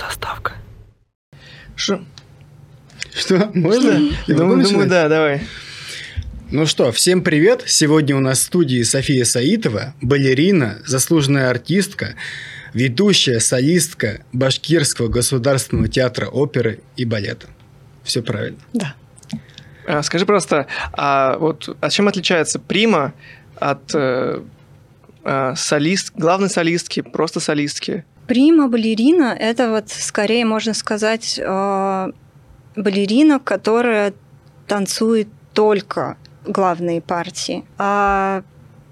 Заставка. Что? Что? Можно? Я Думаю, думаю, да, давай. Ну что, всем привет! Сегодня у нас в студии София Саитова, балерина, заслуженная артистка, ведущая солистка Башкирского государственного театра оперы и балета. Все правильно. Да. А, Скажи просто, а вот а чем отличается прима от э, а, солист, главной солистки, просто солистки? Прима балерина – это вот скорее, можно сказать, э, балерина, которая танцует только главные партии. А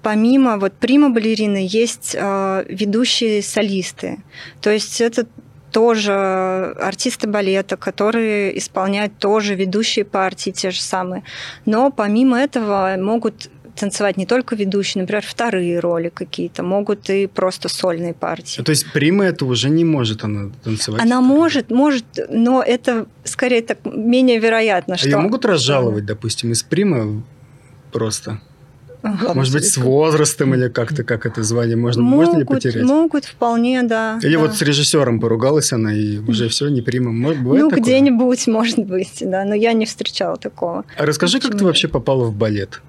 помимо вот прима балерины есть э, ведущие солисты. То есть это тоже артисты балета, которые исполняют тоже ведущие партии те же самые. Но помимо этого могут танцевать не только ведущие, например, вторые роли какие-то, могут и просто сольные партии. То есть прима это уже не может она танцевать? Она может, может, но это скорее так менее вероятно, А что... ее могут разжаловать, допустим, из прима просто? Ага. Может быть, с возрастом или как-то, как это звание можно, можно ли могут, потерять? могут вполне, да. Или да. вот с режиссером поругалась она, и уже все, не прима. Может, бывает Ну, где-нибудь, может быть, да, но я не встречала такого. А расскажи, как ты Почему? вообще попала в балет?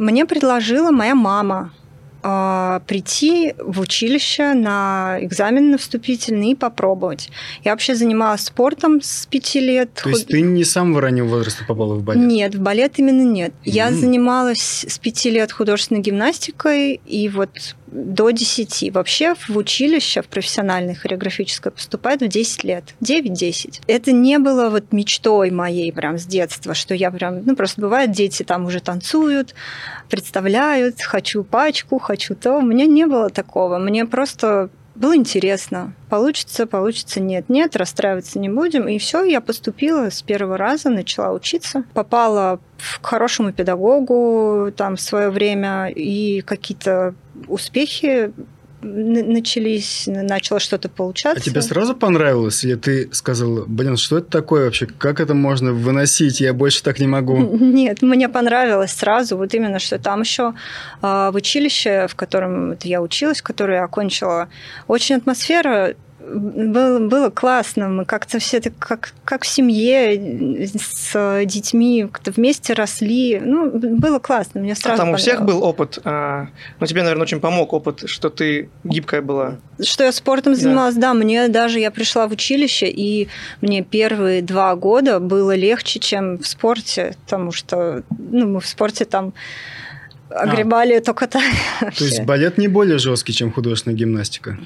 Мне предложила моя мама прийти в училище на экзамен на вступительный и попробовать. Я вообще занималась спортом с пяти лет. То есть ты не с самого раннего возраста попала в балет? Нет, в балет именно нет. Я М. занималась с пяти лет художественной гимнастикой и вот до 10. Вообще в училище, в профессиональное хореографическое поступают в 10 лет. 9-10. Это не было вот мечтой моей прям с детства, что я прям... Ну, просто бывает, дети там уже танцуют, представляют, хочу пачку, хочу то. У меня не было такого. Мне просто было интересно. Получится, получится, нет, нет, расстраиваться не будем. И все, я поступила с первого раза, начала учиться. Попала к хорошему педагогу там в свое время, и какие-то успехи начались, начало что-то получаться. А тебе сразу понравилось? Или ты сказал, блин, что это такое вообще? Как это можно выносить? Я больше так не могу. Нет, мне понравилось сразу, вот именно, что там еще в училище, в котором я училась, которое я окончила, очень атмосфера было, было классно, мы как-то все так, как, как в семье с детьми как-то вместе росли. Ну, было классно, мне А сразу там у всех был опыт, а, ну тебе, наверное, очень помог опыт, что ты гибкая была. Что я спортом Да. занималась, да. мне даже я пришла в училище, и мне первые два года было легче, чем в спорте, потому что ну, мы в спорте там огребали только так. То есть балет не более жесткий, чем художественная гимнастика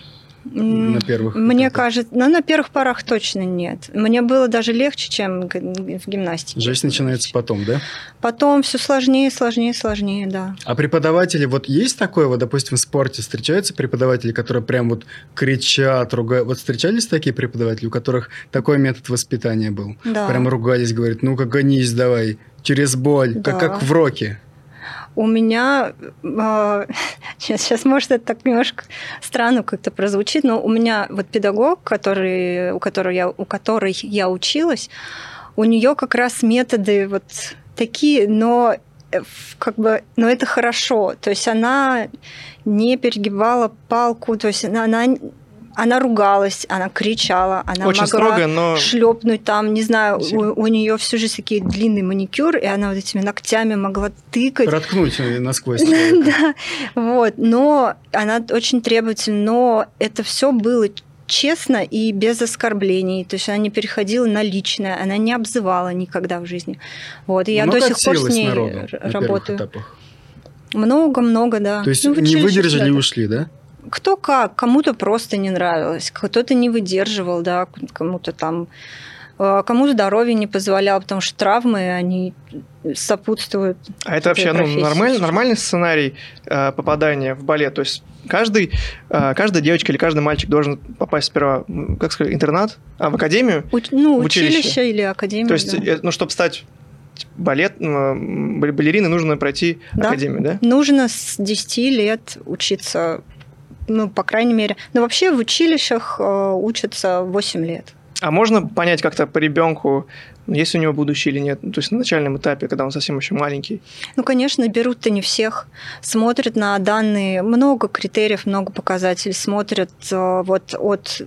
на первых Мне этапах? кажется, ну, на первых порах точно нет. Мне было даже легче, чем в гимнастике. Жесть начинается потом, да? Потом все сложнее, сложнее, сложнее, да. А преподаватели, вот есть такое, вот, допустим, в спорте встречаются преподаватели, которые прям вот кричат, ругают. Вот встречались такие преподаватели, у которых такой метод воспитания был? да. Прям ругались, говорят, ну-ка гонись давай, через боль, Да. как, как в роке. У меня сейчас, сейчас, может, это так немножко странно как-то прозвучит, но у меня вот педагог, который, у которой я, у которой я училась, у нее как раз методы вот такие, но э, как бы, но это хорошо. То есть она не перегибала палку, то есть она, она, она ругалась, она кричала, она очень могла строго, но шлепнуть там, не знаю, у, у нее всю жизнь такие длинный маникюр, и она вот этими ногтями могла тыкать. Проткнуть насквозь. Да, вот, но она очень требовательна, но это все было честно и без оскорблений, то есть она не переходила на личное, она не обзывала никогда в жизни. Вот, и я Много до сих пор с ней народу работаю. Много-много, да. То есть Ну, не выдержали и ушли, да? Кто как, кому-то просто не нравилось, кто-то не выдерживал, да, кому-то там, э, кому здоровье не позволяло, потому что травмы, они сопутствуют. А это вообще ну, нормаль- нормальный сценарий э, попадания в балет? То есть каждый, э, каждая девочка или каждый мальчик должен попасть сперва, как сказать, интернат, а в академию? Уч- ну, В училище. училище. или академия. То есть, да. э, ну, чтобы стать балет, м, бал- балериной, нужно пройти Да. академию, да? Нужно с 10 лет учиться, ну, по крайней мере. Но вообще в училищах э, учатся 8 лет. А можно понять как-то по ребенку, есть у него будущее или нет. То есть на начальном этапе, когда он совсем еще маленький. Ну, конечно, берут-то не всех. Смотрят на данные, много критериев, много показателей. Смотрят э, вот от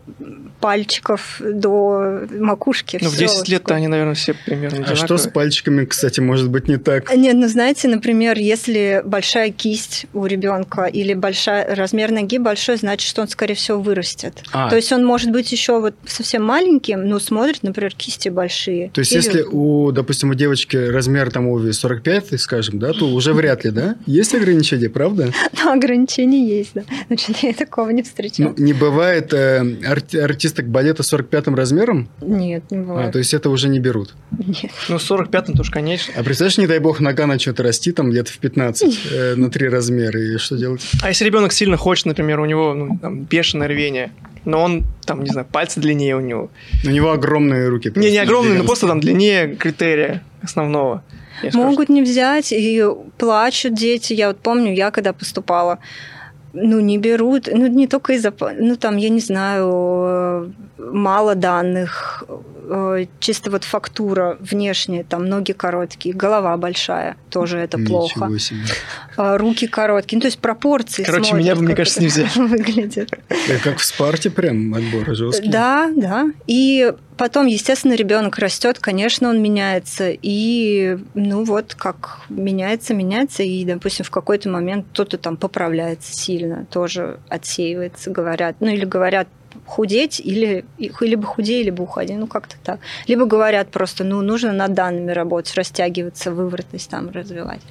пальчиков до макушки. Ну, в 10 лет-то они, наверное, все примерно А что с пальчиками, кстати, может быть не так? Нет, ну, знаете, например, если большая кисть у ребенка или большая размер ноги большой, значит, что он, скорее всего, вырастет. А. То есть он может быть еще вот совсем маленьким, но смотрит, например, кисти большие. То есть, если у, допустим, у девочки размер там обуви 45, скажем, да, то уже вряд ли, да? Есть ограничения, правда? Ну, ограничения есть, да. Значит, я такого не встречала. Ну, не бывает э, арти- артисток балета 45 размером? Нет, не А, бывает. то есть это уже не берут. Нет. Ну, с 45-м тоже, конечно. А представляешь, не дай бог, нога начнет расти там лет в 15 э, на три размера, и что делать? А если ребенок сильно хочет, например, у него ну, там, бешеное рвение, но он, там, не знаю, пальцы длиннее у него. У него огромные руки. Не, не просто, огромный, но просто там длиннее критерия основного. Могут не взять, и плачут дети. Я вот помню, я когда поступала, ну, не берут, ну, не только из-за, ну, там, я не знаю, э, мало данных, э, чисто вот фактура внешняя, там, ноги короткие, голова большая, тоже это плохо. Ничего себе. А, Руки короткие, ну, то есть пропорции Короче, смотрят, меня бы, мне кажется, не взяли. выглядит. Да, как в Спарте прям отбор жесткий. Да, да. И потом, естественно, ребенок растет, конечно, он меняется. И, ну вот, как меняется, меняется. И, допустим, в какой-то момент кто-то там поправляется сильно, тоже отсеивается, говорят. Ну, или говорят, худеть, или и- либо худей, либо уходи, ну как-то так. Либо говорят просто, ну, нужно над данными работать, растягиваться, выворотность там развивать.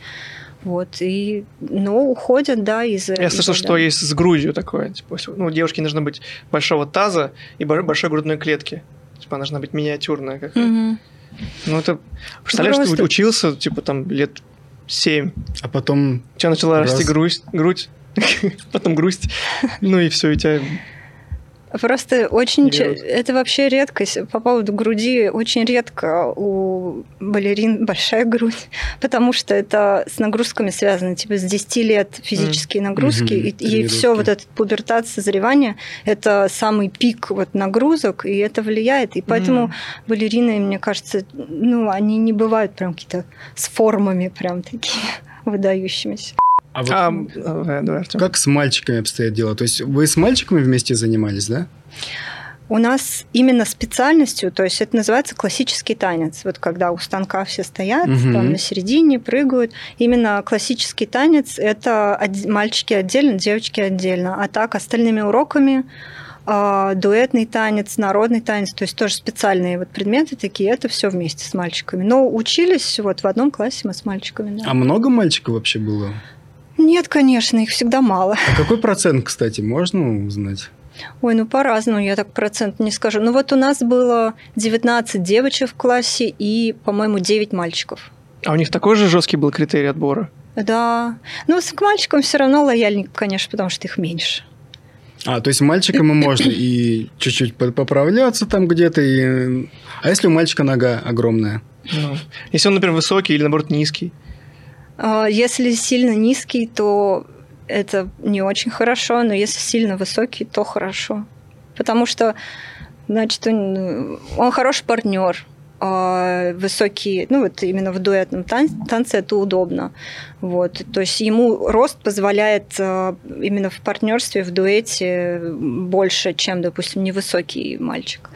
Вот, и, ну, уходят, да, из Я слышал, что есть с грудью такое. Типа, ну, у девушки должно быть большого таза и бо- большой грудной клетки. Типа, она должна быть миниатюрная какая Мгм. Ну, это... Представляешь, Просто- ты учился, типа, там, лет 7. А потом У тебя начала Раз. расти грусть, грудь, потом грусть. Ну и все, у тебя... Просто очень... Берут. Это вообще редкость. По поводу груди, очень редко у балерин большая грудь, потому что это с нагрузками связано. Типа с 10 лет физические нагрузки, Мгм, и, тренировки. все вот этот пубертат, созревание, это самый пик вот нагрузок, и это влияет. И поэтому М. балерины, мне кажется, ну, они не бывают прям какие-то с формами прям такие выдающимися. А вот А, как с мальчиками обстоят дела? То есть вы с мальчиками вместе занимались, да? У нас именно специальностью, то есть это называется классический танец. Вот когда у станка все стоят, Мгм. там на середине прыгают. Именно классический танец это мальчики отдельно, девочки отдельно. А так остальными уроками а, дуэтный танец, народный танец, то есть тоже специальные вот предметы такие, это все вместе с мальчиками. Но учились вот в одном классе мы с мальчиками. да. А много мальчиков вообще было? Нет, конечно, их всегда мало. А какой процент, кстати, можно узнать? Ой, ну по-разному, я так процент не скажу. Ну вот у нас было 19 девочек в классе и, по-моему, 9 мальчиков. А у них такой же жесткий был критерий отбора? Да. Ну, с- к мальчикам все равно лояльнее, конечно, потому что их меньше. А, то есть мальчикам и можно и чуть-чуть по- поправляться там где-то. И... А если у мальчика нога огромная? Ну, если он, например, высокий или, наоборот, низкий. А, Если сильно низкий, то это не очень хорошо, но если сильно высокий, то хорошо. Потому что, значит, он, он хороший партнер, высокий, ну вот именно в дуэтном тан- танце это удобно. Вот. То есть ему рост позволяет э, именно в партнерстве, в дуэте больше, чем, допустим, невысокий мальчик.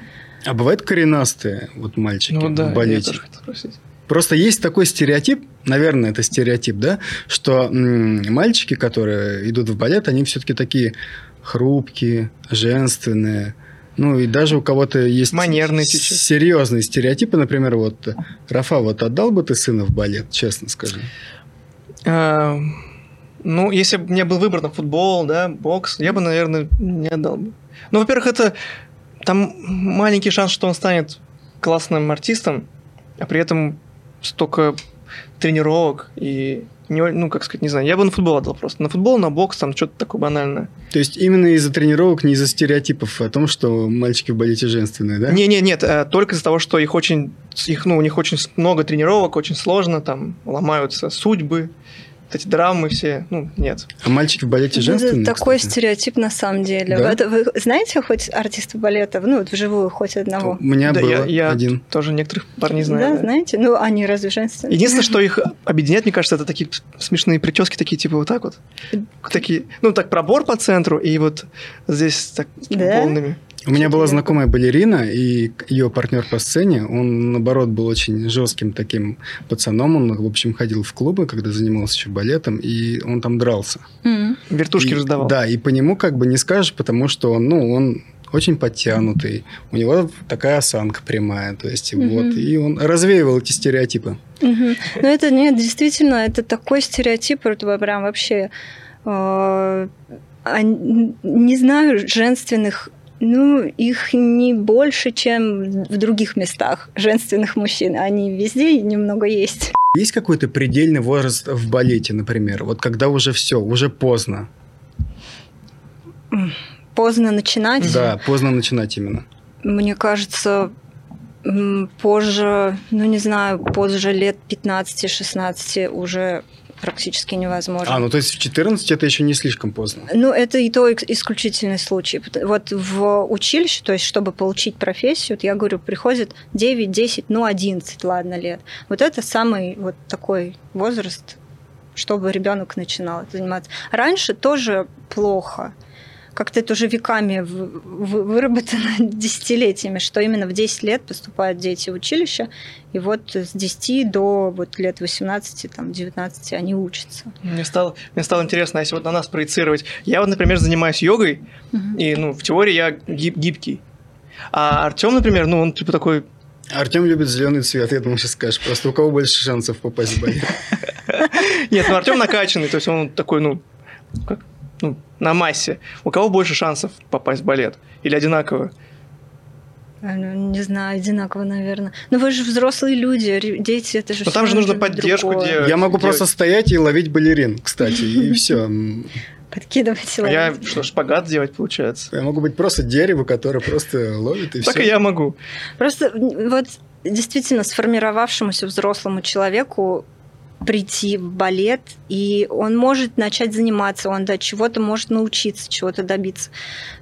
А бывают коренастые вот мальчики Ну да, в я балете? тоже хотел спросить. Просто есть такой стереотип, наверное, это стереотип, да, что м, мальчики, которые идут в балет, они все-таки такие хрупкие, женственные. Ну и даже у кого-то есть Манерные с- серьезные стереотипы. Например, вот Рафа, вот отдал бы ты сына в балет, честно скажи? А, ну, если бы у меня был выбор на футбол, да, бокс, я бы, наверное, не отдал бы. Ну, во-первых, это там маленький шанс, что он станет классным артистом, а при этом столько тренировок и не, ну, как сказать, не знаю, я бы на футбол отдал просто. На футбол, на бокс, там что-то такое банальное. То есть именно из-за тренировок, не из-за стереотипов о том, что мальчики в балете женственные, да? Не, не, нет, э, только из-за того, что их очень, их, ну, у них очень много тренировок, очень сложно, там ломаются судьбы, эти драмы все, ну, нет. А мальчики в балете женственные? Это такой кстати? стереотип на самом деле. Да? Это вы знаете хоть артиста балета? Ну, вот вживую хоть одного. У меня Да, был я, я один. тоже некоторых парней Да, знаю. да. знаете? Ну, они разве женственные? Единственное, что их объединяет, мне кажется, это такие смешные прически, такие типа вот так вот. Такие, ну так пробор по центру, и вот здесь так Да? волнами. У меня была знакомая балерина, и ее партнер по сцене, он, наоборот, был очень жестким таким пацаном. Он, в общем, ходил в клубы, когда занимался еще балетом, и он там дрался. М. Вертушки И- раздавал. Да, и по нему как бы не скажешь, потому что он, ну, он очень подтянутый, у него такая осанка прямая, то есть Мгм. вот, и он развеивал эти стереотипы. Мгм. Ну, это нет, действительно, это такой стереотип, это прям вообще... э, а, н- не знаю, женственных ну, их не больше, чем в других местах женственных мужчин. Они везде немного есть. Есть какой-то предельный возраст в балете, например, вот когда уже все, уже поздно. Поздно начинать. Да, поздно начинать именно. Мне кажется, позже, ну не знаю, позже лет 15-16 уже практически невозможно. А, ну то есть в 14 это еще не слишком поздно. Ну, это и то исключительный случай. Вот в училище, то есть, чтобы получить профессию, вот я говорю, приходит 9, 10, ну, 11, ладно, лет. Вот это самый вот такой возраст, чтобы ребенок начинал заниматься. Раньше тоже плохо. Как-то это уже веками выработано десятилетиями, что именно в 10 лет поступают дети в училище, и вот с 10 до вот лет 18, там, 19 они учатся. Мне стало, мне стало интересно, если вот на нас проецировать. Я вот, например, занимаюсь йогой, Мгм. и, ну, в теории я гиб- гибкий. А Артем, например, ну, он типа такой Артем любит зеленый цвет, я думаю, сейчас скажешь. Просто у кого больше шансов попасть в балет? Нет, ну Артем накачанный, то есть он такой, ну, как, ну, на массе. У кого больше шансов попасть в балет? Или одинаково? А, ну, Не знаю, одинаково, наверное. Но вы же взрослые люди, дети, это же Но там всё же нужно поддержку другое. делать. Я могу делать. просто стоять и ловить балерин, кстати, и все. Подкидывать А я ловить. что, шпагат делать, получается? Я могу быть просто дерево, которое просто ловит и Так все. и я могу. Просто вот действительно сформировавшемуся взрослому человеку прийти в балет, и он может начать заниматься, он до чего-то может научиться, чего-то добиться.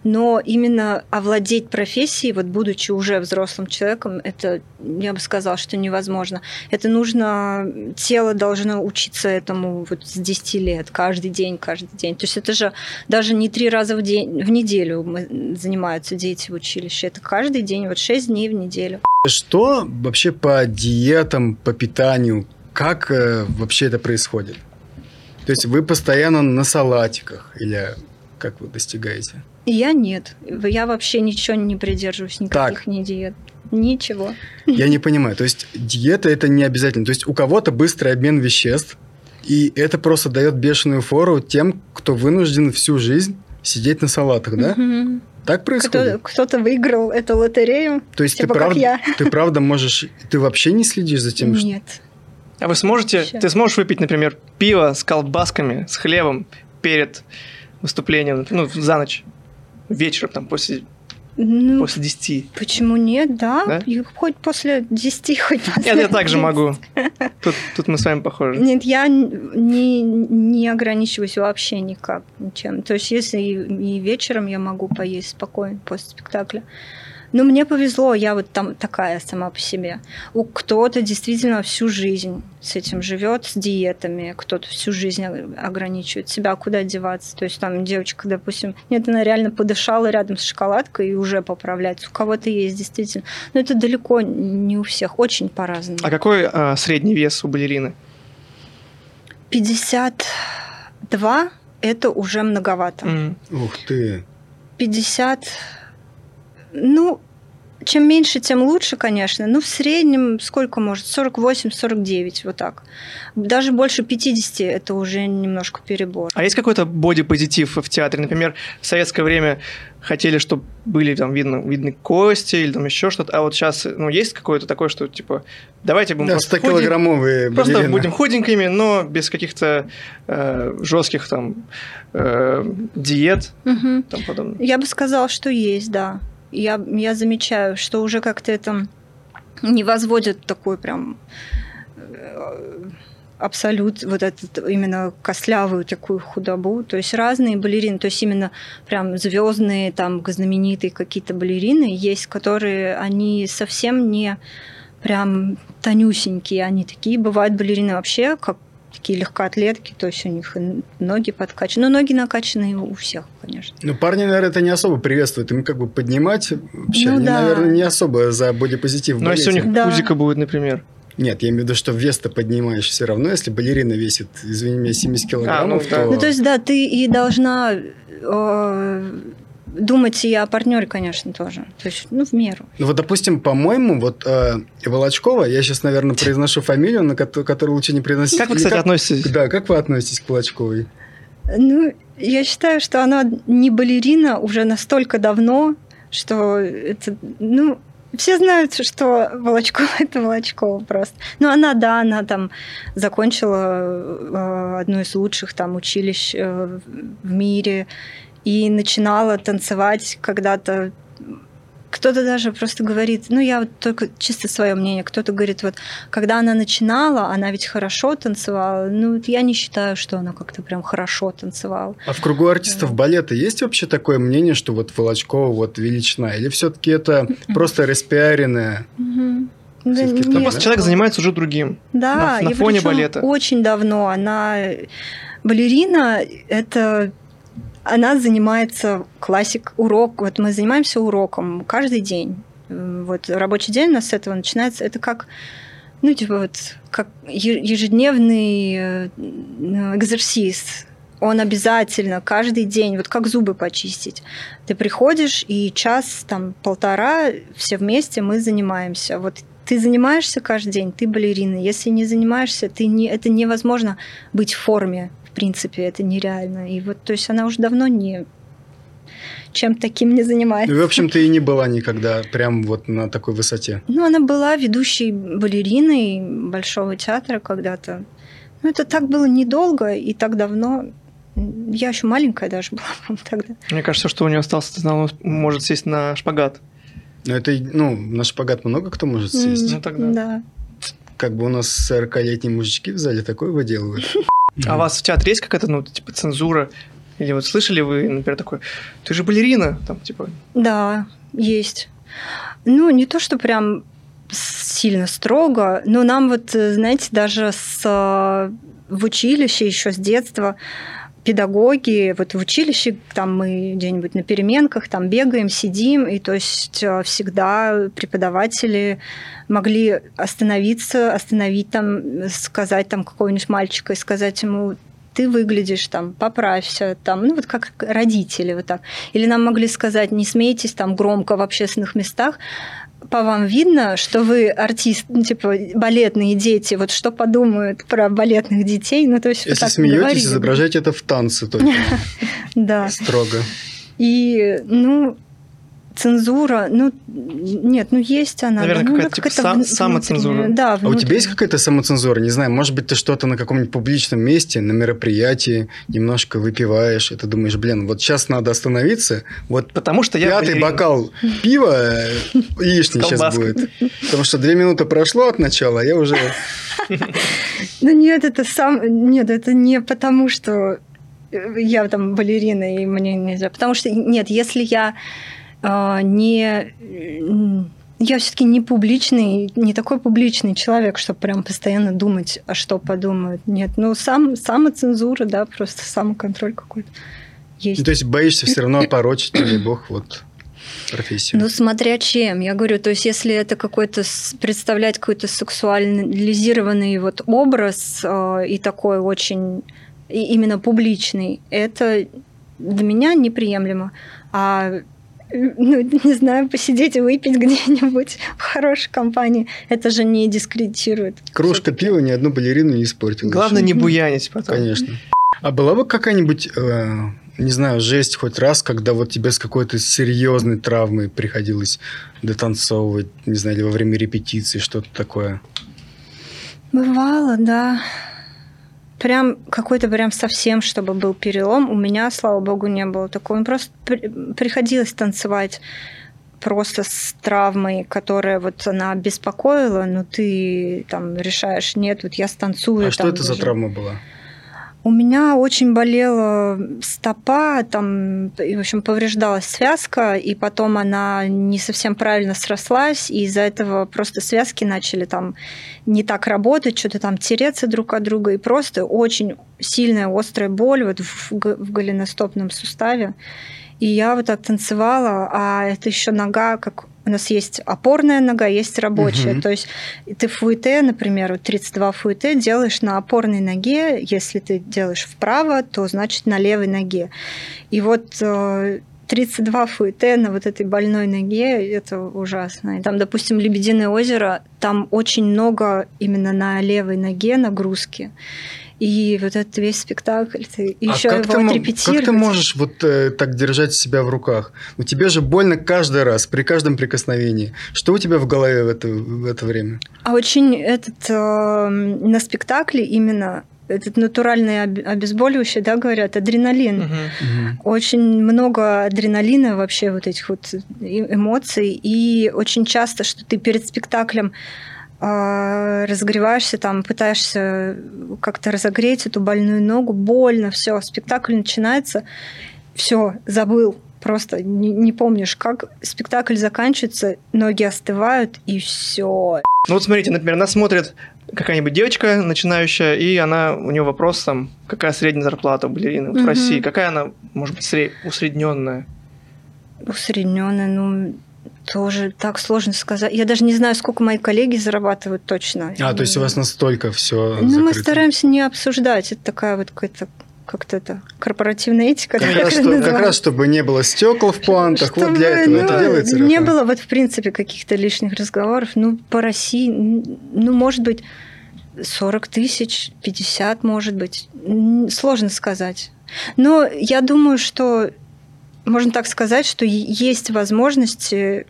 Но именно овладеть профессией, вот будучи уже взрослым человеком, это, я бы сказала, что невозможно. Это нужно, тело должно учиться этому вот с 10 лет, каждый день, каждый день. То есть это же даже не три раза в день, в неделю мы- занимаются дети в училище, это каждый день, вот 6 дней в неделю. Что вообще по диетам, по питанию, как э, вообще это происходит? То есть вы постоянно на салатиках или как вы достигаете? Я нет. Я вообще ничего не придерживаюсь, никаких Так. ни диет. Ничего. Я не понимаю. То есть диета это не обязательно. То есть у кого-то быстрый обмен веществ, и это просто дает бешеную фору тем, кто вынужден всю жизнь сидеть на салатах, да? Мгм. Так происходит? Кто, кто-то выиграл эту лотерею. То есть типа ты я. ты правда можешь, ты вообще не следишь за тем, что Нет. А вы сможете, Вообще. ты сможешь выпить, например, пиво с колбасками, с хлебом перед выступлением, ну, за ночь, вечером, там, после, Ну, после 10? почему нет, да? Да? Хоть после 10, хоть после Нет, я также 11. могу. Тут, тут мы с вами похожи. Нет, я не, не ограничиваюсь вообще никак ничем. То есть, если и, и вечером я могу поесть спокойно после спектакля. Но мне повезло, я вот там такая сама по себе. У кто-то действительно всю жизнь с этим живет, с диетами, кто-то всю жизнь ограничивает себя, куда деваться. То есть там девочка, допустим, нет, она реально подышала рядом с шоколадкой и уже поправляется. У кого-то есть действительно. Но это далеко не у всех, очень по-разному. А какой а, средний вес у балерины? 52 это уже многовато. М. Ух ты. 50, ну, чем меньше, тем лучше, конечно. Ну, в среднем сколько может? 48-49, вот так. Даже больше 50 это уже немножко перебор. А есть какой-то бодипозитив в театре? Например, в советское время хотели, чтобы были там видно, видны кости или там еще что-то, а вот сейчас, ну, есть какое-то такое, что типа, давайте будем Да, просто, худи- 100-килограммовые просто балерины. будем худенькими, но без каких-то э, жестких там э, диет и тому подобное. Я бы сказала, что есть, да. Я, я замечаю, что уже как-то это не возводит такой прям э, абсолют, вот этот именно костлявую такую худобу. То есть разные балерины, то есть именно прям звездные, там знаменитые какие-то балерины есть, которые они совсем не прям тонюсенькие, они такие бывают балерины вообще, как такие легкоатлетки, то есть у них ноги подкачаны. Но ноги накачанные у всех, конечно. Ну, парни, наверное, это не особо приветствуют. Им как бы поднимать вообще, Ну они, да. наверное, не особо за бодипозитив Ну, если у них Да. пузика будет, например. Нет, я имею в виду, что вес ты поднимаешь все равно. Если балерина весит, извини меня, 70 килограммов, ну да. то... Ну, то есть, да, ты и должна э, думать и о партнере, конечно, тоже. То есть, ну, в меру. Ну вот, допустим, по-моему, вот э, Волочкова, я сейчас, наверное, произношу фамилию, на кото- которую лучше не произносить. Как вы, кстати, относитесь? Да, как вы относитесь к Волочковой? Ну, я считаю, что она не балерина уже настолько давно, что это, ну, все знают, что Волочкова – это Волочкова просто. Ну, она, да, она там закончила э, одно из лучших там училищ э, в мире и начинала танцевать когда-то кто-то даже просто говорит, ну я вот только чисто свое мнение, кто-то говорит, вот когда она начинала, она ведь хорошо танцевала, ну я не считаю, что она как-то прям хорошо танцевала. А в кругу артистов балета есть вообще такое мнение, что вот Волочкова вот величина? Или все-таки это просто распиаренное? Да там Ну, нет. просто человек занимается уже другим. Да, на- на и фоне балета. Очень давно она балерина это она занимается классик урок. Вот мы занимаемся уроком каждый день. М, Вот рабочий день у нас с этого начинается. Это как ну, типа вот, как ежедневный э, м, экзерсис. Он обязательно каждый день, вот как зубы почистить. Ты приходишь, и час, там, полтора все вместе мы занимаемся. Вот ты занимаешься каждый день, ты балерина. Если не занимаешься, ты не, это невозможно быть в форме. В принципе, это нереально. И вот, то есть она уже давно не чем таким не занимается. Ну, и, в общем-то, и не была никогда прям вот на такой высоте. Ну, она была ведущей балериной Большого театра когда-то. Ну, это так было недолго и так давно. Я еще маленькая даже была тогда. Мне кажется, что у нее остался, ты знал, может сесть на шпагат. Но это, ну, на шпагат много кто может сесть. Ну, тогда. Да. Как бы у нас 40-летние мужички в зале такое выделывают. А у вас в театре есть какая-то, ну, типа, цензура? Или вот слышали вы, например, такой, ты же балерина, там, типа, Да, есть. Ну, не то, что прям сильно строго, но нам вот, э, знаете, даже с, э, в училище еще с детства педагоги, вот в училище там мы где-нибудь на переменках там бегаем, сидим, и то есть э, всегда преподаватели могли остановиться, остановить там, сказать там какого-нибудь мальчика и сказать ему, ты выглядишь там, поправься, там, ну вот как родители вот так. Или нам могли сказать, не смейтесь там громко в общественных местах, по вам видно, что вы артист, ну, типа балетные дети, вот что подумают про балетных детей, ну то есть Если смеетесь, говорили. изображайте это в танце только. Да. Строго. И, ну, цензура, ну, нет, ну, есть она. Наверное, да, ну, какая-то, типа, какая-то сам- самоцензура. внутренняя, Да, А у тебя есть какая-то самоцензура? Не знаю, может быть, ты что-то на каком-нибудь публичном месте, на мероприятии немножко выпиваешь, и ты думаешь, блин, вот сейчас надо остановиться, вот потому что я пятый бокал пива э, яичный сейчас будет. Потому что две минуты прошло от начала, а я уже... Ну нет, это сам, нет, это не потому, что я там балерина и мне нельзя, потому что нет, если я э, не м, я все-таки не публичный, не такой публичный человек, чтобы прям постоянно думать, а что подумают. Нет, ну сам самоцензура, да, просто самоконтроль какой-то есть. Ну, то есть боишься все равно опорочить, не бог, вот профессию. Ну, смотря чем. Я говорю, то есть, если это какой-то представлять какой-то сексуализированный вот образ э, и такой очень и именно публичный, это для меня неприемлемо. А ну, не знаю, посидеть и выпить где-нибудь в хорошей компании, это же не дискредитирует. Кружка пива ни одну балерину не испортила. Главное еще. не буянить потом. Конечно. А была бы какая-нибудь, э, не знаю, жесть хоть раз, когда вот тебе с какой-то серьезной травмой приходилось дотанцовывать, не знаю, или во время репетиции, что-то такое? Бывало, да. Прям какой-то прям совсем, чтобы был перелом. У меня, слава богу, не было такого. Просто при- приходилось танцевать просто с травмой, которая вот она беспокоила, но ты там решаешь, нет, вот я станцую. А там что это даже. за травма была? У меня очень болела стопа, там, в общем, повреждалась связка, и потом она не совсем правильно срослась, и из-за этого просто связки начали там не так работать, что-то там тереться друг от друга, и просто очень сильная острая боль вот в, в голеностопном суставе. И я вот так танцевала, а это еще нога, как у нас есть опорная нога, есть рабочая. Мгм. То есть ты фуэте, например, вот 32 фуэте делаешь на опорной ноге. Если ты делаешь вправо, то значит на левой ноге. И вот э, 32 фуэте на вот этой больной ноге, это ужасно. И там, допустим, Лебединое озеро, там очень много именно на левой ноге нагрузки. И вот этот весь спектакль, ты еще а как его ты, отрепетировать. как ты можешь вот э, так держать себя в руках? Ну, тебе же больно каждый раз, при каждом прикосновении. Что у тебя в голове в это, в это время? А очень этот э, на спектакле именно этот натуральный об- обезболивающий, да, говорят, адреналин. Мгм. Мгм. Очень много адреналина вообще вот этих вот э- эмоций. И очень часто, что ты перед спектаклем э, разогреваешься, там пытаешься как-то разогреть эту больную ногу, больно, все, спектакль начинается, все, забыл, просто не, не помнишь, как спектакль заканчивается, ноги остывают, и все. Ну вот смотрите, например, нас смотрит какая-нибудь девочка начинающая, и она, у нее вопрос там, какая средняя зарплата у балерины вот в Мгм. России, какая она, может быть, сре- усредненная? Усредненная, ну, тоже так сложно сказать. Я даже не знаю, сколько мои коллеги зарабатывают точно. А, то есть у вас настолько все Ну, мы стараемся не обсуждать. Это такая вот какая-то как-то это корпоративная этика. Как раз, что- как раз, чтобы не было стекол в плантах, вот Чтобы, для этого ну, это делается. Не Рафа? было вот, в принципе, каких-то лишних разговоров. Ну, по России, ну, может быть, 40 тысяч, 50, может быть. Сложно сказать. Но я думаю, что можно так сказать, что есть возможности,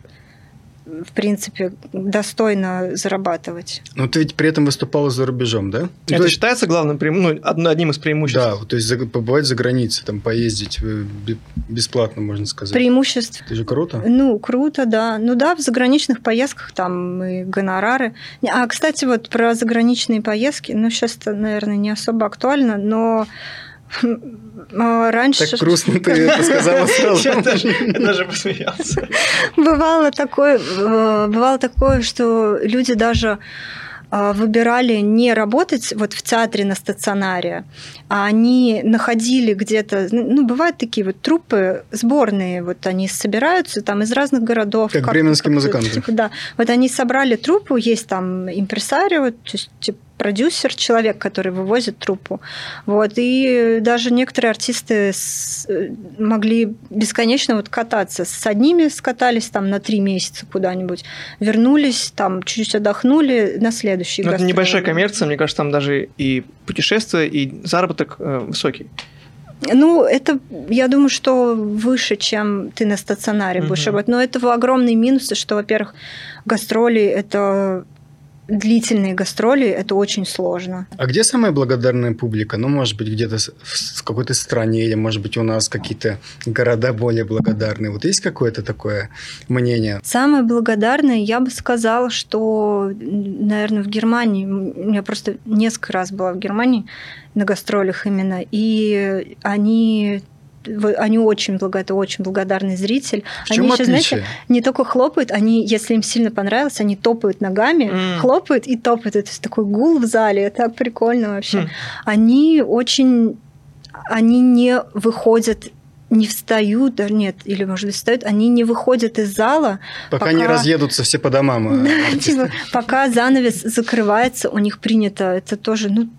в принципе, достойно зарабатывать. Но ты ведь при этом выступала за рубежом, да? Это то есть- считается главным, ну, одно- одним из преимуществ? Да, то есть побывать за границей, там поездить э, бе- бесплатно, можно сказать. Преимуществ Это же круто. Ну, круто, да. Ну да, в заграничных поездках там и гонорары. А, кстати, вот про заграничные поездки, ну, сейчас это, наверное, не особо актуально, но раньше Так грустно ты это сказала сразу. Я даже, я даже посмеялся. бывало такое, э, бывало такое, что люди даже а, выбирали не работать вот в театре на стационаре, а они находили где-то, ну, бывают такие вот труппы сборные, вот они собираются там из разных городов. Как как- бременские музыканты. типа, да, вот они собрали труппу, есть там импресарио, то есть типа, продюсер, человек, который вывозит труппу. Вот, и даже некоторые артисты э, могли бесконечно вот кататься. С одними скатались там на три месяца куда-нибудь, вернулись, там чуть-чуть отдохнули на следующий Ну, это небольшая коммерция, мне кажется, там даже и путешествия, и заработок э, высокий. Ну, это, я думаю, что выше, чем ты на стационаре будешь работать. Но это огромные минусы, что, во-первых, гастроли – это длительные гастроли, это очень сложно. А где самая благодарная публика? Ну, может быть, где-то с- в какой-то стране, или, может быть, у нас какие-то города более благодарные. Вот есть какое-то такое мнение? Самое благодарное, я бы сказала, что, наверное, в Германии, я просто несколько раз была в Германии на гастролях именно, и они они очень, благо- это очень благодарный зритель. В они еще, отличие? знаете, не только хлопают, они, если им сильно понравилось, они топают ногами, М. хлопают и топают. Это такой гул в зале, это так прикольно вообще. Хм. Они очень, они не выходят не встают, даже нет, или, может быть, встают, они не выходят из зала, Пока, не пока- разъедутся все по домам. а, да, типа, пока занавес закрывается, у них принято, это тоже, ну,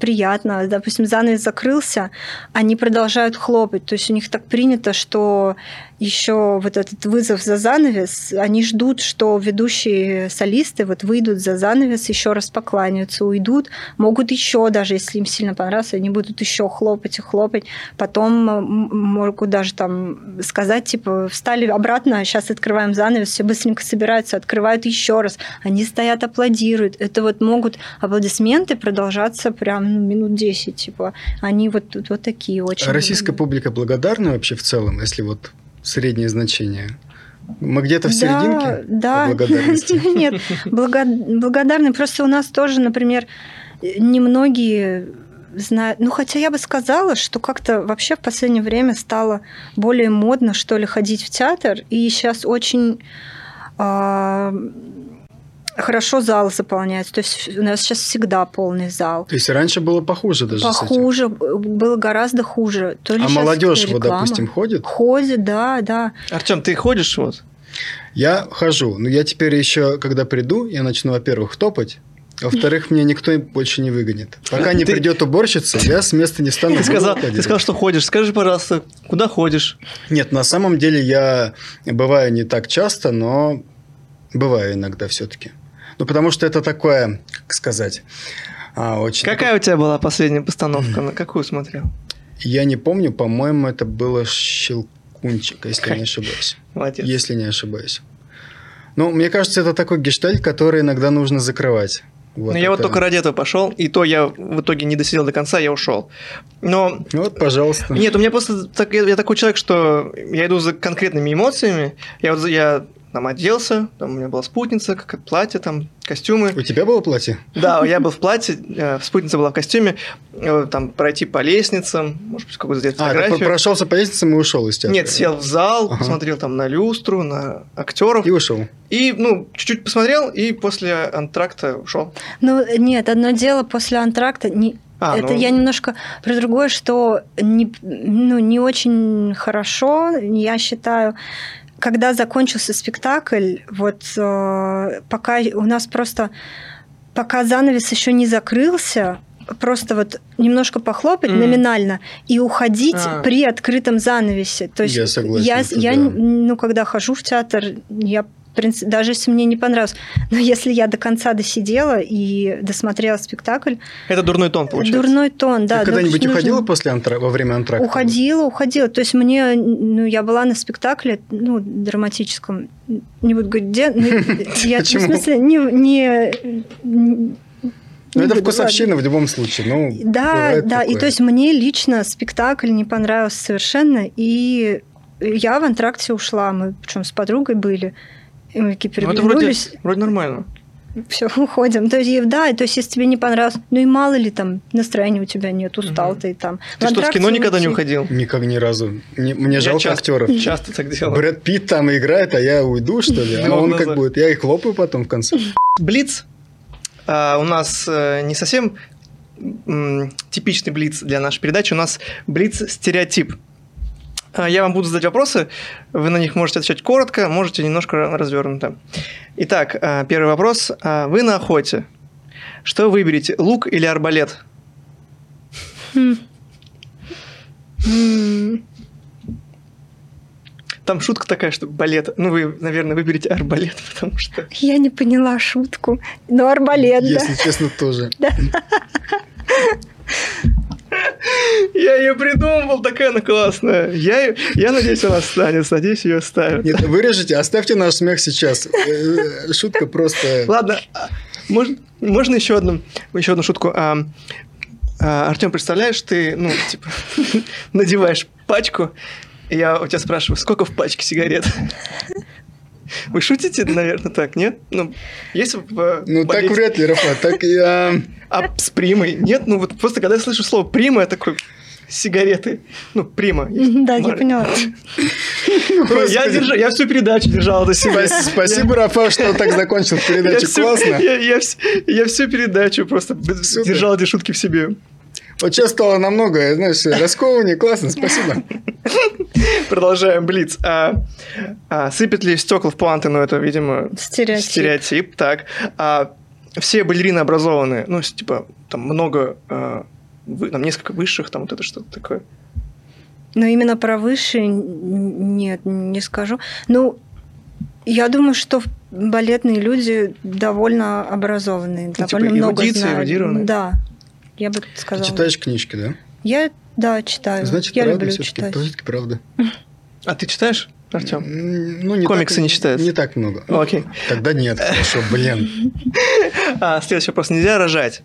приятно. Допустим, занавес закрылся, они продолжают хлопать. То есть у них так принято, что еще вот этот вызов за занавес, они ждут, что ведущие солисты вот выйдут за занавес, еще раз покланяются, уйдут, могут еще, даже если им сильно понравилось, они будут еще хлопать и хлопать. Потом м, могут даже там сказать, типа, встали обратно, сейчас открываем занавес, все быстренько собираются, открывают еще раз. Они стоят, аплодируют. Это вот могут аплодисменты продолжаться прям ну, минут 10, типа. Они вот, вот, вот такие очень. А российская публика благодарна вообще в целом, если вот среднее значение? Мы где-то в серединке? Да, по благодарности? Нет, благо- благодарны. Просто у нас тоже, например, немногие знают. Ну, хотя я бы сказала, что как-то вообще в последнее время стало более модно, что ли, ходить в театр. И сейчас очень а, хорошо зал заполняется. То есть у нас сейчас всегда полный зал. То есть раньше было похуже даже с этим? Похуже, было гораздо хуже. То ли А молодежь, вот, допустим, ходит? Ходит, да, да. Артем, ты ходишь вот? Я хожу, но я теперь еще, когда приду, я начну, во-первых, топать, а во-вторых, меня никто больше не выгонит. Пока не Ты- придет уборщица, я с места не стану. Ты сказал, ты сказал, что ходишь. Скажи, пожалуйста, куда ходишь? Нет, на самом деле я бываю не так часто, но бываю иногда все-таки. Ну, потому что это такое, как сказать, а, очень... Какая у тебя была последняя постановка? На какую смотрел? Я не помню, по-моему, это было «Щелкунчик», если не ошибаюсь. Молодец. Если не ошибаюсь. Ну, мне кажется, это такой гештальт, который иногда нужно закрывать. Вот Ну, я вот только ради этого пошел, и то я в итоге не досидел до конца, я ушел. Но Вот, пожалуйста. нет, у меня просто так, я, я такой человек, что я иду за конкретными эмоциями. Я вот я там оделся, там у меня была спутница, как платье, там костюмы. У тебя было платье? Да, я был в платье, э, спутница была в костюме, э, там пройти по лестницам, может быть, какую-то сделать А, ты фотографию. прошелся по лестницам и ушел из театра? Нет, сел в зал, Ага. посмотрел там на люстру, на актеров. И ушел. И, ну, чуть-чуть посмотрел, и после антракта ушел. Ну, нет, одно дело после антракта. Не, А, это ну. я немножко про другое, что не, ну, не очень хорошо, я считаю, когда закончился спектакль, вот э, пока у нас просто, пока занавес еще не закрылся, просто вот немножко похлопать Мгм. номинально и уходить А. при открытом занавесе. То есть Я согласен, я, я, да. ну, когда хожу в театр, я принципе, даже если мне не понравилось, но если я до конца досидела и досмотрела спектакль, Это дурной тон, получается. дурной тон, да. Ты ну, когда-нибудь нужно- уходила после антра... во время антракта? Уходила, уходила. То есть мне, ну, я была на спектакле, ну, драматическом, не буду говорить, где, я, в смысле, не... Ну, это вкусовщина в любом случае. Ну, да, да, и то есть мне лично спектакль не понравился совершенно, и я в антракте ушла, мы причем с подругой были, и мы такие Ну, это вроде, вроде нормально. все, уходим. То есть, да, то есть, если тебе не понравилось, ну и мало ли там настроения у тебя нет, устал Мгм. ты там. Ты что, в кино никогда не уходил? никак ни разу. Не- мне Я жалко часто- актеров. Часто так делаю. Брэд Питт там играет, а я уйду, что ли? А он как будет? Я и хлопаю потом в конце. Блиц а, у нас э, не совсем типичный блиц для нашей передачи. У нас блиц-стереотип. А, Я вам буду задать вопросы, вы на них можете отвечать коротко, можете немножко развернуто. Итак, а, первый вопрос. А, Вы на охоте. Что вы выберете, лук или арбалет? Там шутка такая, что балет. Ну, вы, наверное, выберете арбалет, потому что... Я не поняла шутку. Ну, арбалет, да. Если честно, тоже. Я ее придумал, такая она классная. Я, я надеюсь, она останется, надеюсь, ее оставят. Нет, вырежите, оставьте наш смех сейчас. Э, Шутка просто... Ладно, а, можно, можно еще одну, еще одну шутку. А, Артем, представляешь, ты, ну, типа, надеваешь пачку, и я у тебя спрашиваю, сколько в пачке сигарет? Вы шутите, наверное, так, нет? Ну, есть в Ну, так вряд ли, Рафа. Так я... А с примой? Нет, ну вот просто когда я слышу слово прима, я такой, сигареты. Ну, прима. Да, я поняла. Я, держа- я всю передачу держал до себя. Спас- Спасибо, Рафа, что так закончил передачу. Классно. я, я вс- я всю передачу просто держал эти шутки в себе. Вот сейчас стало намного, знаешь, раскованнее. Классно, спасибо. Продолжаем, Блиц. А, а, сыпят ли стекла в планты? Ну, это, видимо, Стереотип. стереотип. Так. А, все балерины образованные. Ну, типа, там много... а, вы- там несколько высших, там вот это что-то такое. Но именно про высшие нет, не скажу. Ну, я думаю, что балетные люди довольно образованные, типа довольно много эрудиция, знают. эрудированные? Да, я бы Ты сказала. читаешь книжки, да? Я, да, читаю. Значит, я правда люблю читать. Все-таки правда. А ты читаешь, Артем? Ну, не Комиксы так- не читаются? Не так много. Ну, окей. Тогда нет, хорошо, блин. А, следующий вопрос. Нельзя рожать?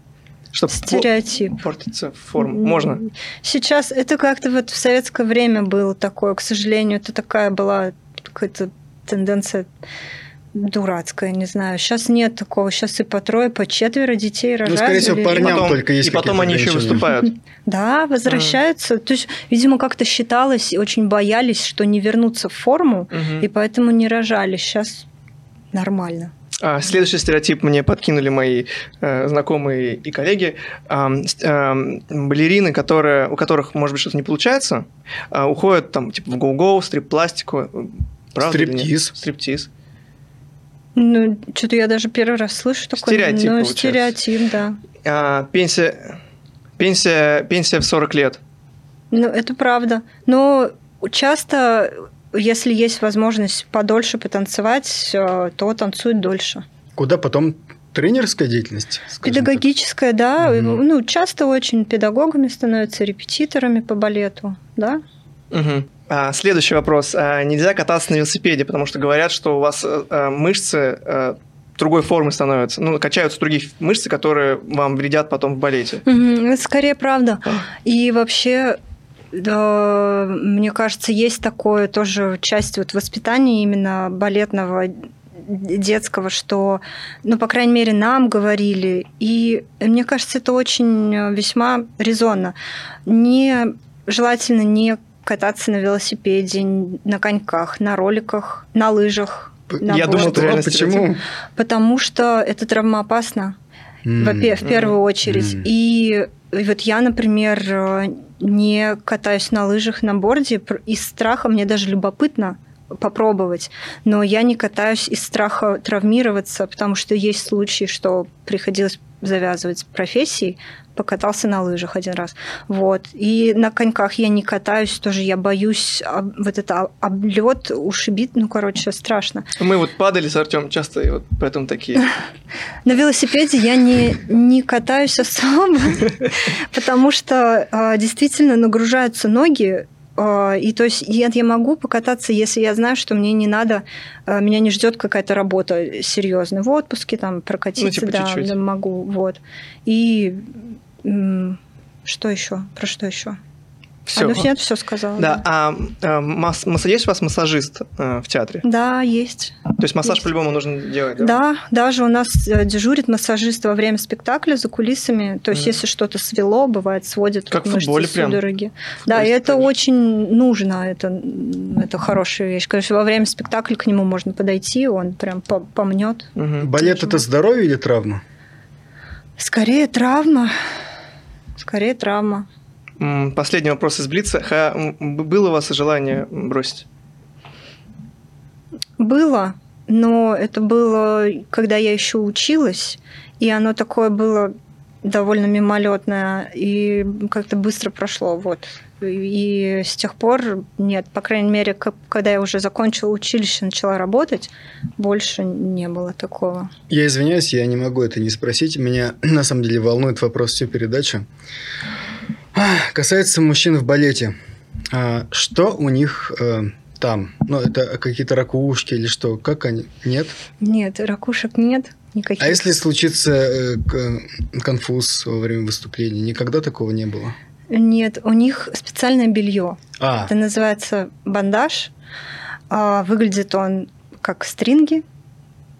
Чтобы Стереотип. портится форма. Можно? Сейчас это как-то вот в советское время было такое, к сожалению, это такая была какая-то тенденция дурацкая, не знаю. Сейчас нет такого. Сейчас и по трое, по четверо детей рожают. Ну, скорее всего, или- парням потом- только есть И потом они еще выступают. Да, возвращаются. То есть, видимо, как-то считалось, и очень боялись, что не вернутся в форму, и поэтому не рожали. Сейчас нормально. А, Следующий стереотип мне подкинули мои э, знакомые и коллеги. С- ам, балерины, которые, у которых, может быть, что-то не получается, а, уходят там типа в гоу-гоу, стрип-пластику. Правда? Стриптиз. Стриптиз. Ну, что-то я даже первый раз слышу такое. Стереотип, Ну, получается. стереотип, да. А, пенсия, пенсия, пенсия в 40 лет. Ну, это правда. Но часто, если есть возможность подольше потанцевать, то танцуют дольше. Куда потом тренерская деятельность? скажем так? Педагогическая, да. Мгм. Ну, часто очень педагогами становятся, репетиторами по балету, да. Мгм. А, следующий вопрос. А, нельзя кататься на велосипеде, потому что говорят, что у вас э, э, мышцы э, другой формы становятся. Ну, качаются другие мышцы, которые вам вредят потом в балете. Это скорее правда. И вообще, да, мне кажется, есть такое тоже часть вот воспитания именно балетного детского, что, ну, по крайней мере, нам говорили. И мне кажется, это очень весьма резонно. Не желательно не кататься на велосипеде, на коньках, на роликах, на лыжах. на Я думал, реально Почему? Потому что это травмоопасно. Во-первых, в первую очередь. Мгм. И, вот я, например, э, не катаюсь на лыжах на борде из страха, мне даже любопытно попробовать, но я не катаюсь из страха травмироваться, потому что есть случаи, что приходилось завязывать с профессией, покатался на лыжах один раз. Вот. И на коньках я не катаюсь, тоже я боюсь об- вот это облет, ушибит, ну, короче, страшно. Мы вот падали с Артем часто, и вот поэтому такие. На велосипеде я не, не катаюсь особо, потому что а, действительно нагружаются ноги. а, И то есть я, я могу покататься, если я знаю, что мне не надо, а, меня не ждет какая-то работа серьезная. В отпуске там прокатиться, типа да, чуть-чуть. да, могу. Вот. И что еще? Про что еще? Все. А, ну, я все сказала. Да, а, а масс- масса- есть у вас массажист э, в театре? Да, есть. То есть массаж Есть. по-любому нужно делать, да? Да, даже у нас э, дежурит массажист во время спектакля за кулисами. То есть, Мгм. если что-то свело, бывает, сводит Как в мышцы, футболе прям. судороги. Да, и это же. очень нужно, это, это хорошая вещь. Конечно, во время спектакля к нему можно подойти, он прям по- помнет. Мгм. Балет это здоровье или травма? Скорее травма. Скорее травма. Последний вопрос из Блица. Ха, было у вас желание бросить? Было, но это было, когда я еще училась, и оно такое было довольно мимолетное, и как-то быстро прошло, вот. И с тех пор нет, по крайней мере, когда я уже закончила училище, начала работать, больше не было такого. Я извиняюсь, я не могу это не спросить. Меня на самом деле волнует вопрос всю передачу. Касается мужчин в балете. А, Что у них э, там? Ну, это какие-то ракушки или что? Как они? Нет? Нет, ракушек нет никаких. А если случится э, к- конфуз во время выступления? Никогда такого не было? Нет, у них специальное белье. А, Это называется бандаж. А, Выглядит он как стринги.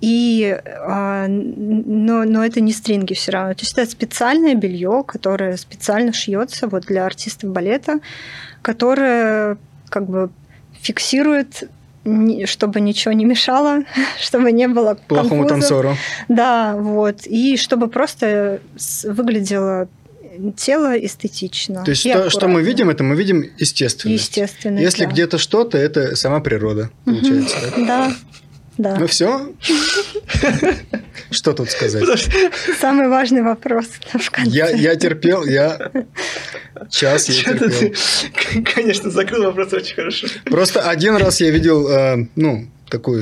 И, а, но, но это не стринги все равно. То есть это специальное белье, которое специально шьется вот для артистов балета, которое как бы фиксирует, чтобы ничего не мешало, чтобы не было плохому конфузов. танцору. Да, вот. И чтобы просто выглядело тело эстетично. То есть то, что мы видим, это мы видим естественно. Естественно. Если да. где-то что-то, это сама природа, получается. Да, да. Ну все. Что тут сказать? Самый важный вопрос в конце. Я, я терпел, я час я терпел. ты, Конечно, закрыл вопрос очень хорошо. Просто один раз я видел, э, ну, такую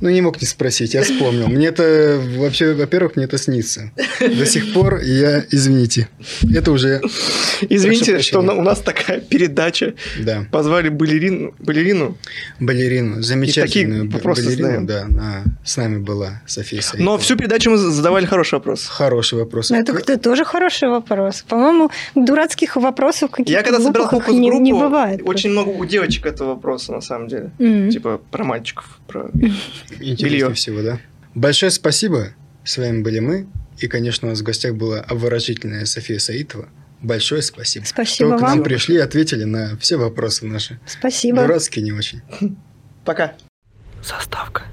Ну, не мог не спросить, я вспомнил. Мне это вообще, во-первых, мне это снится. До сих пор я, извините, это уже... Извините, что у нас такая передача. Да, Позвали балерину, балерину. балерину, замечательную такие вопросы балерину, задаем. да, она с нами была, София Саитова. Но всю передачу мы задавали хороший вопрос. Хороший вопрос. Ну, это, это тоже хороший вопрос. По-моему, дурацких вопросов каких-то Я когда собирал глупых не, не бывает. очень много у девочек этого вопроса, на самом деле. М. Типа про мальчиков, про... Интереснее Белье. всего, да? Большое спасибо. С вами были мы. И, конечно, у нас в гостях была обворожительная София Саитова. Большое спасибо. Спасибо что к вам. нам пришли и ответили на все вопросы наши. Спасибо. Дурацкие не очень. Пока. Заставка.